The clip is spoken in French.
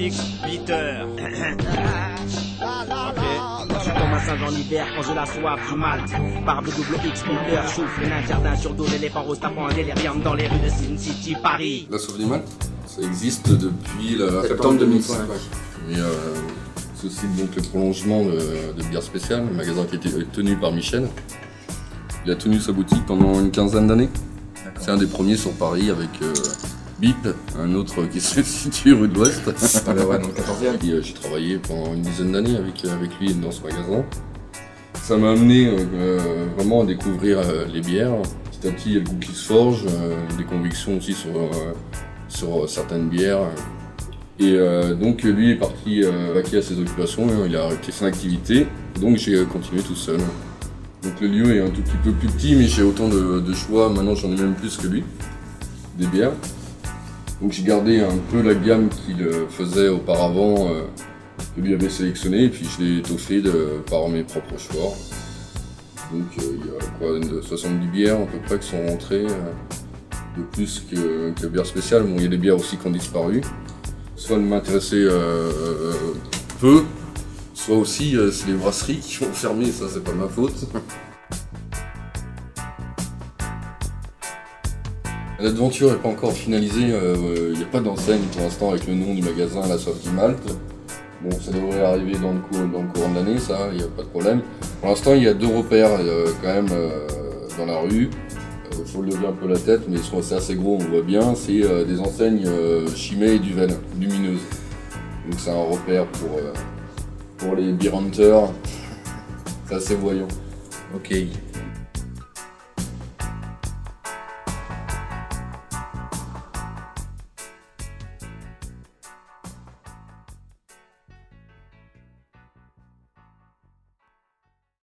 X Bitter. Je tombe un singe en hiver quand j'ai la soif du mal. Barbe double X Bitter, chouffe, un jardin sur dos, l'éléphant rose tapant un délirium dans les rues de Sin City, Paris. La sauve animale, ça existe depuis le septembre 2005. Mais euh, c'est aussi donc le prolongement de, de bière spéciale, un magasin qui était tenu par Michel. Il a tenu sa boutique pendant une quinzaine d'années. C'est un des premiers sur Paris avec euh, Bip, un autre qui se situe rue de l'Ouest. Ah bah ouais, dans le 14e. Et, euh, J'ai travaillé pendant une dizaine d'années avec, euh, avec lui dans ce magasin. Ça m'a amené euh, vraiment à découvrir euh, les bières. Petit à petit, il y a le goût qui se forge, des convictions aussi sur, sur certaines bières. Et euh, donc lui est parti euh, vaquer à ses occupations, hein, il a arrêté son activité, donc j'ai euh, continué tout seul. Donc le lieu est un tout petit peu plus petit, mais j'ai autant de, de choix, maintenant j'en ai même plus que lui, des bières. Donc j'ai gardé un peu la gamme qu'il euh, faisait auparavant, euh, que lui avait sélectionné, et puis je l'ai étoffé de, par mes propres choix. Donc euh, il y a quoi, une- 70 bières à peu près qui sont rentrées, de plus que, bières spéciales. Bon, il y a des bières aussi qui ont disparu. Soit elles m'intéressaient peu, soit aussi c'est les brasseries qui ont fermé, ça c'est pas ma faute. L'aventure n'est pas encore finalisée, euh, il n'y a pas d'enseigne pour l'instant avec le nom du magasin La Soif du Malte. Bon, ça devrait arriver dans le, courant de l'année, ça, il n'y a pas de problème. Pour l'instant, il y a deux repères euh, quand même euh, dans la rue. Il faut lever un peu la tête, mais sont assez, gros, on voit bien. C'est euh, des enseignes euh, Chimay et Duvel, lumineuses. Donc c'est un repère pour, euh, pour les beer hunters. C'est assez voyant. Ok.